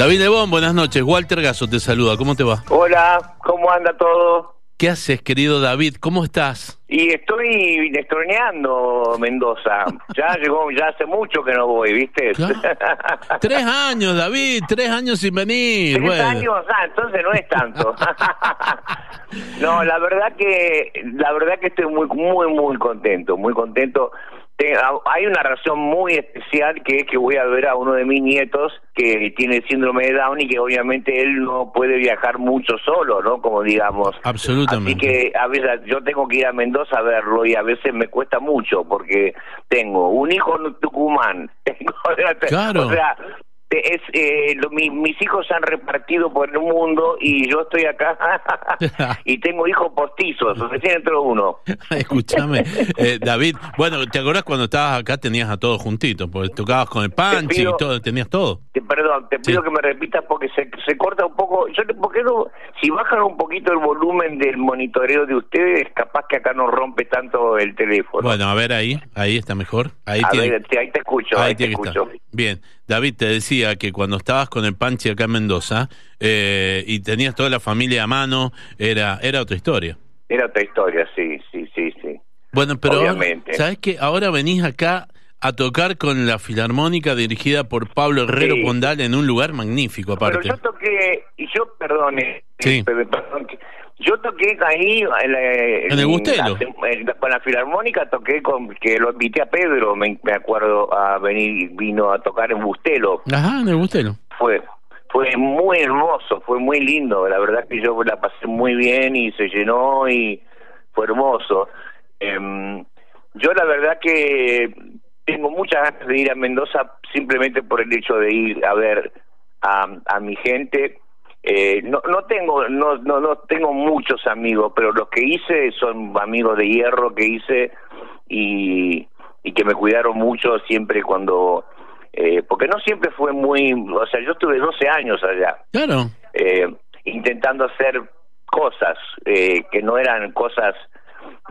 David Lebón, buenas noches. Walter Gaso te saluda. ¿Cómo te va? Hola, ¿cómo anda todo? ¿Qué haces, querido David? ¿Cómo estás? Y estoy destroneando Mendoza. Ya llegó, ya hace mucho que no voy, ¿viste? tres años, David, tres años sin venir. Tres años, ah, entonces no es tanto. no, la verdad que, la verdad que estoy muy, muy, muy contento, muy contento hay una razón muy especial que es que voy a ver a uno de mis nietos que tiene síndrome de Down y que obviamente él no puede viajar mucho solo, ¿no? Como digamos. Absolutamente. Así que a veces yo tengo que ir a Mendoza a verlo y a veces me cuesta mucho porque tengo un hijo en Tucumán. claro. O sea, es eh, mis hijos se han repartido por el mundo y yo estoy acá y tengo hijos postizos, recién entró uno. Escúchame, eh, David, bueno, ¿te acordás cuando estabas acá tenías a todos juntitos? Porque tocabas con el panchi y todo, tenías todo. Perdón, te pido que me repitas porque se, se corta un poco. Yo, ¿por qué no? Si bajan un poquito el volumen del monitoreo de ustedes, capaz que acá no rompe tanto el teléfono. Bueno, a ver ahí, ahí está mejor. Ahí, ahí te escucho, ahí, te escucho. Bien, David, te decía que cuando estabas con el Panchi acá en Mendoza eh, y tenías toda la familia a mano, era, era otra historia. Era otra historia, sí, sí, sí, sí. Bueno, pero ¿sabes que Ahora venís acá a tocar con la filarmónica dirigida por Pablo Herrero Pondal en un lugar magnífico, aparte. Pero yo toqué, y yo, perdone, sí. perdón, yo toqué ahí en, el Bustelo. con la Filarmónica toqué con que lo invité a Pedro, me, acuerdo, a venir, vino a tocar en Bustelo. Ajá, en el Bustelo. Fue fue muy hermoso, fue muy lindo, la verdad que yo la pasé muy bien y se llenó y fue hermoso. Em, yo la verdad que tengo muchas ganas de ir a Mendoza simplemente por el hecho de ir a ver a, a mi gente eh, no, no tengo no, no, no tengo muchos amigos, pero los que hice son amigos de hierro que hice y, y que me cuidaron mucho siempre cuando eh, porque no siempre fue muy, o sea, yo estuve 12 años allá. Claro. Eh, intentando hacer cosas eh, que no eran cosas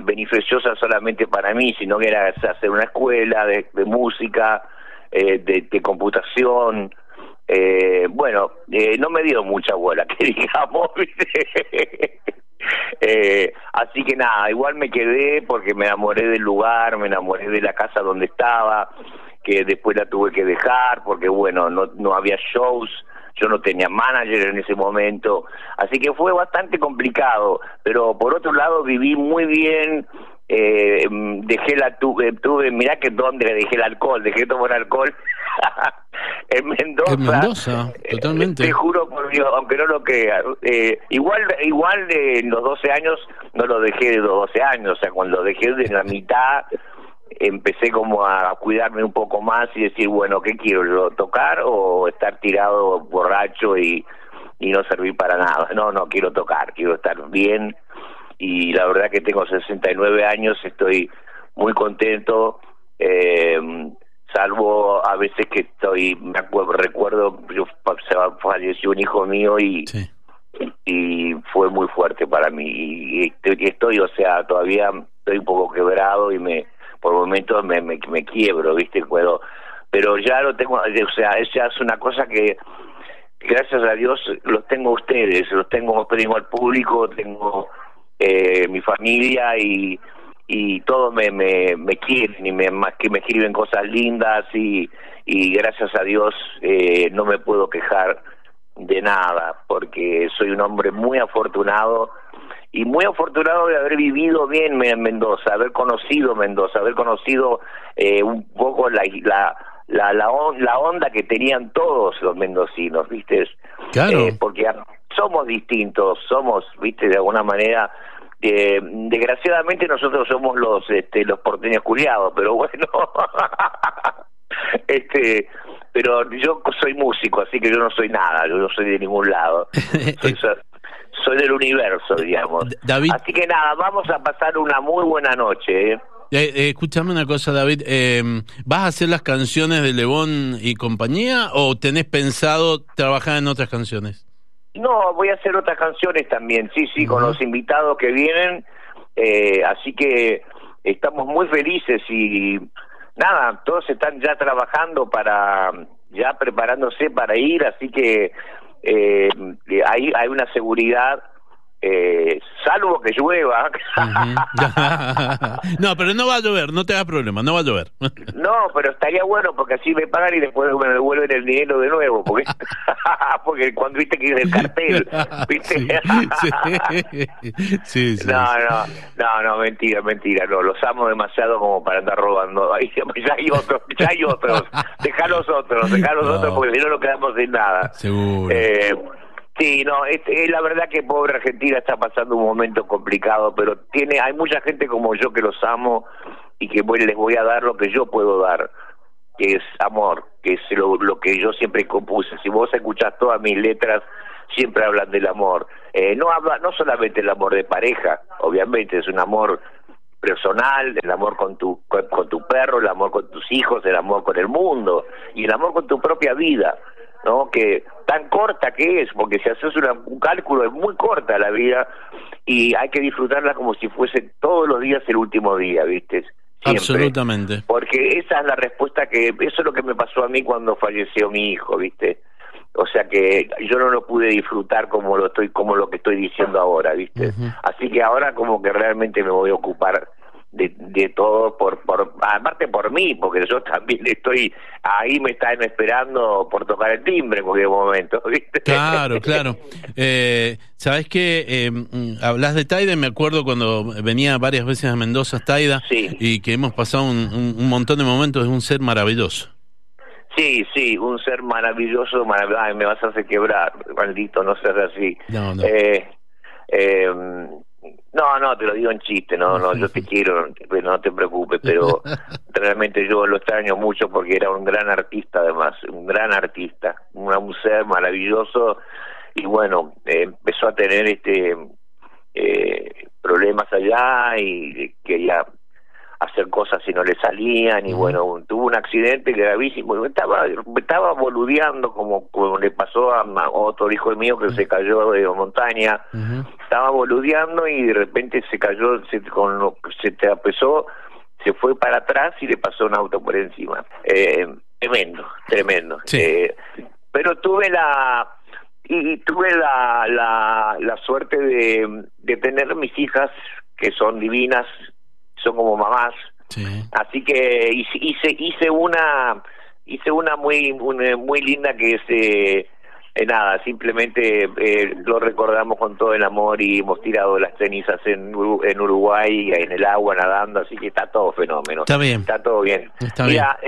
beneficiosas solamente para mí, sino que era hacer una escuela de, música, eh, de, de computación, eh, bueno, eh, no me dio mucha bola, que digamos. eh, así que nada, igual me quedé porque me enamoré del lugar, me enamoré de la casa donde estaba, que después la tuve que dejar porque, bueno, no, no había shows, yo no tenía manager en ese momento, así que fue bastante complicado, pero por otro lado viví muy bien, eh, dejé la tuve, tuve mirá que donde dejé el alcohol, dejé tomar alcohol en Mendoza. En Mendoza, eh, totalmente. te juro por Dios, aunque no lo crea. Eh, igual igual de los 12 años, no lo dejé de los 12 años, o sea, cuando dejé de la mitad, empecé como a cuidarme un poco más y decir, bueno, ¿qué quiero? ¿Tocar o estar tirado borracho y, y no servir para nada? No, no, quiero tocar, quiero estar bien. Y la verdad que tengo 69 años, estoy muy contento. Eh, salvo a veces que estoy, me acuerdo, recuerdo, yo falleció un hijo mío y, y fue muy fuerte para mí. Y, estoy, o sea, todavía estoy un poco quebrado y me, por momentos me, me, me quiebro, ¿viste? Puedo, pero ya lo tengo, o sea, es ya es una cosa que gracias a Dios los tengo ustedes, los tengo, tengo al público, tengo eh, mi familia y y todos me, me, me quieren y me, que me escriben cosas lindas y, y gracias a Dios eh, no me puedo quejar de nada porque soy un hombre muy afortunado y muy afortunado de haber vivido bien en Mendoza, haber conocido Mendoza, haber conocido eh, un poco la, la, la, la, onda que tenían todos los mendocinos, ¿viste? Claro. Eh, porque somos distintos, somos, ¿viste? De alguna manera eh, desgraciadamente nosotros somos los este, los porteños culiados, pero bueno, este, pero yo soy músico, así que yo no soy nada, yo no soy de ningún lado. Soy, del universo, digamos. David... Así que nada, vamos a pasar una muy buena noche. ¿eh? Eh, eh, escúchame una cosa, David. Eh, ¿Vas a hacer las canciones de Lebón y compañía o tenés pensado trabajar en otras canciones? No, voy a hacer otras canciones también, sí, sí, con los invitados que vienen, eh, así que estamos muy felices y nada, todos están ya trabajando para ya preparándose para ir, así que eh, hay, hay una seguridad eh, salvo que llueva. no, pero no va a llover, no te da problema, no va a llover. no, pero estaría bueno porque así me pagan y después me devuelven el dinero de nuevo, porque, porque cuando viste que es el cartel, ¿viste? sí, sí, no, no, no, no, mentira, mentira, no, los amo demasiado como para andar robando. ya hay otros, ya hay otros, deja los otros, deja los otros porque si no no quedamos sin nada. Seguro. Eh, Sí, no, es, la verdad que pobre Argentina está pasando un momento complicado, pero tiene, hay mucha gente como yo que los amo y que les voy a dar lo que yo puedo dar, que es amor, que es lo, lo que yo siempre compuse. Si vos escuchás todas mis letras, siempre hablan del amor. Eh, no habla, no solamente el amor de pareja, obviamente es un amor personal, el amor con tu con tu perro, el amor con tus hijos, el amor con el mundo y el amor con tu propia vida. ¿No? Que tan corta que es, porque si haces un cálculo es muy corta la vida y hay que disfrutarla como si fuese todos los días el último día, ¿viste? Absolutamente. Porque esa es la respuesta que, eso es lo que me pasó a mí cuando falleció mi hijo, ¿viste? O sea que yo no lo pude disfrutar como lo estoy, como lo que estoy diciendo ahora, ¿viste? Así que ahora como que realmente me voy a ocupar de, de todo por, por aparte por mí porque yo también estoy ahí me están esperando por tocar el timbre en cualquier momento ¿viste? claro claro eh, sabes que eh, hablas de Taida me acuerdo cuando venía varias veces a Mendoza Taida y que hemos pasado un, un, montón de momentos es un ser maravilloso Sí, sí, un ser maravilloso, maravilloso. me vas a hacer quebrar, maldito, no seas así. No, no. Eh, eh, no, no, te lo digo en chiste, no, no, yo te quiero, no te preocupes, pero realmente yo lo extraño mucho porque era un gran artista además, un gran artista, un, ser maravilloso. Y bueno, eh, empezó a tener este eh, problemas allá y quería hacer cosas si no le salían y bueno, tuvo un accidente gravísimo, estaba estaba boludeando como, como le pasó a, otro hijo mío que se cayó de montaña, estaba boludeando y de repente se cayó, se, con se tropezó, se fue para atrás y le pasó un auto por encima. Eh, tremendo, tremendo. Eh, pero tuve la y tuve la, la, la suerte de, de tener mis hijas que son divinas son como mamás. Así que hice, hice una hice una muy muy linda que es eh, eh, nada, simplemente eh, lo recordamos con todo el amor y hemos tirado las cenizas en, en Uruguay, en el agua nadando, así que está todo fenómeno. Está bien. Está todo bien. Mira,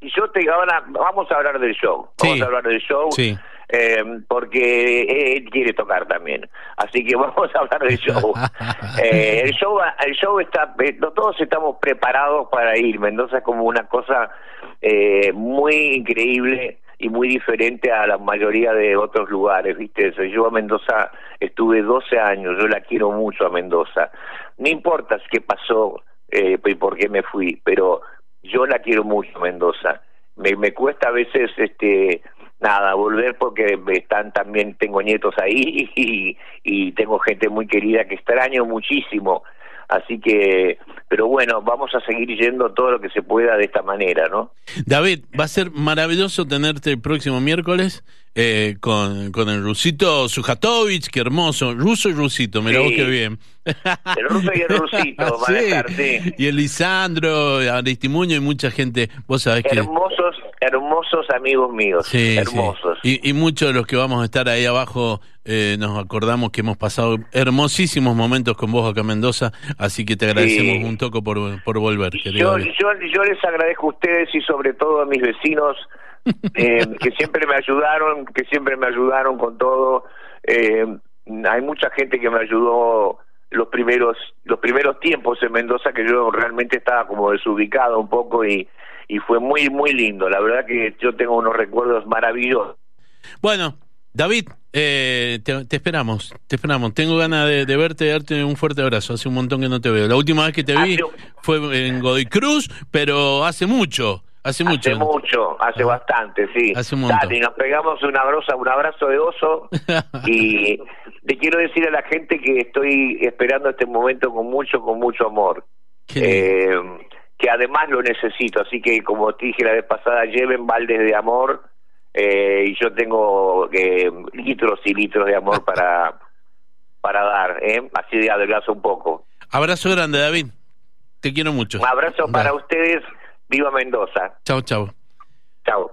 yo te ahora vamos a hablar del show. Vamos a hablar del show. Sí eh, porque él quiere tocar también. Así que vamos a hablar del show. eh, el show, el show está, eh, todos estamos preparados para ir. Mendoza es como una cosa eh, muy increíble y muy diferente a la mayoría de otros lugares, ¿viste? Yo a Mendoza estuve 12 años, yo la quiero mucho a Mendoza. No importa qué pasó eh, y por qué me fui, pero yo la quiero mucho Mendoza. Me, me cuesta a veces este nada, volver porque están también, tengo nietos ahí y, y tengo gente muy querida que extraño muchísimo. Así que, pero bueno, vamos a seguir yendo todo lo que se pueda de esta manera, ¿no? David, va a ser maravilloso tenerte el próximo miércoles eh, con, con el rusito Sujatovich, qué hermoso, ruso y rusito, mira vos qué bien. El ruso y el rusito van a estar, sí. Y el Lisandro, Aristimuño y mucha gente, vos sabés que... Hermosos hermosos amigos míos, hermosos. Y, muchos de los que vamos a estar ahí abajo eh, nos acordamos que hemos pasado hermosísimos momentos con vos acá en Mendoza, así que te agradecemos un toco por, por volver. Yo, yo, les agradezco a ustedes y sobre todo a mis vecinos eh, que siempre me ayudaron, que siempre me ayudaron con todo. Eh, hay mucha gente que me ayudó los primeros los primeros tiempos en Mendoza que yo realmente estaba como desubicado un poco y y fue muy, muy lindo. La verdad que yo tengo unos recuerdos maravillosos. Bueno, David, eh, te, esperamos, te esperamos. Tengo ganas de, verte, de darte un fuerte abrazo. Hace un montón que no te veo. La última vez que te vi fue en Godoy Cruz, pero hace mucho. Hace mucho. Hace mucho, hace ah. bastante, sí. Hace un montón. nos pegamos un abrazo, un abrazo de oso y te quiero decir a la gente que estoy esperando este momento con mucho, con mucho amor. Eh, que además lo necesito. Así que, como te dije la vez pasada, lleven baldes de amor eh, y yo tengo eh, litros y litros de amor para, para dar, ¿eh? así de adelgazo un poco. Abrazo grande, David. Te quiero mucho. Un abrazo para ustedes. Viva Mendoza. Chao, chao. Chao.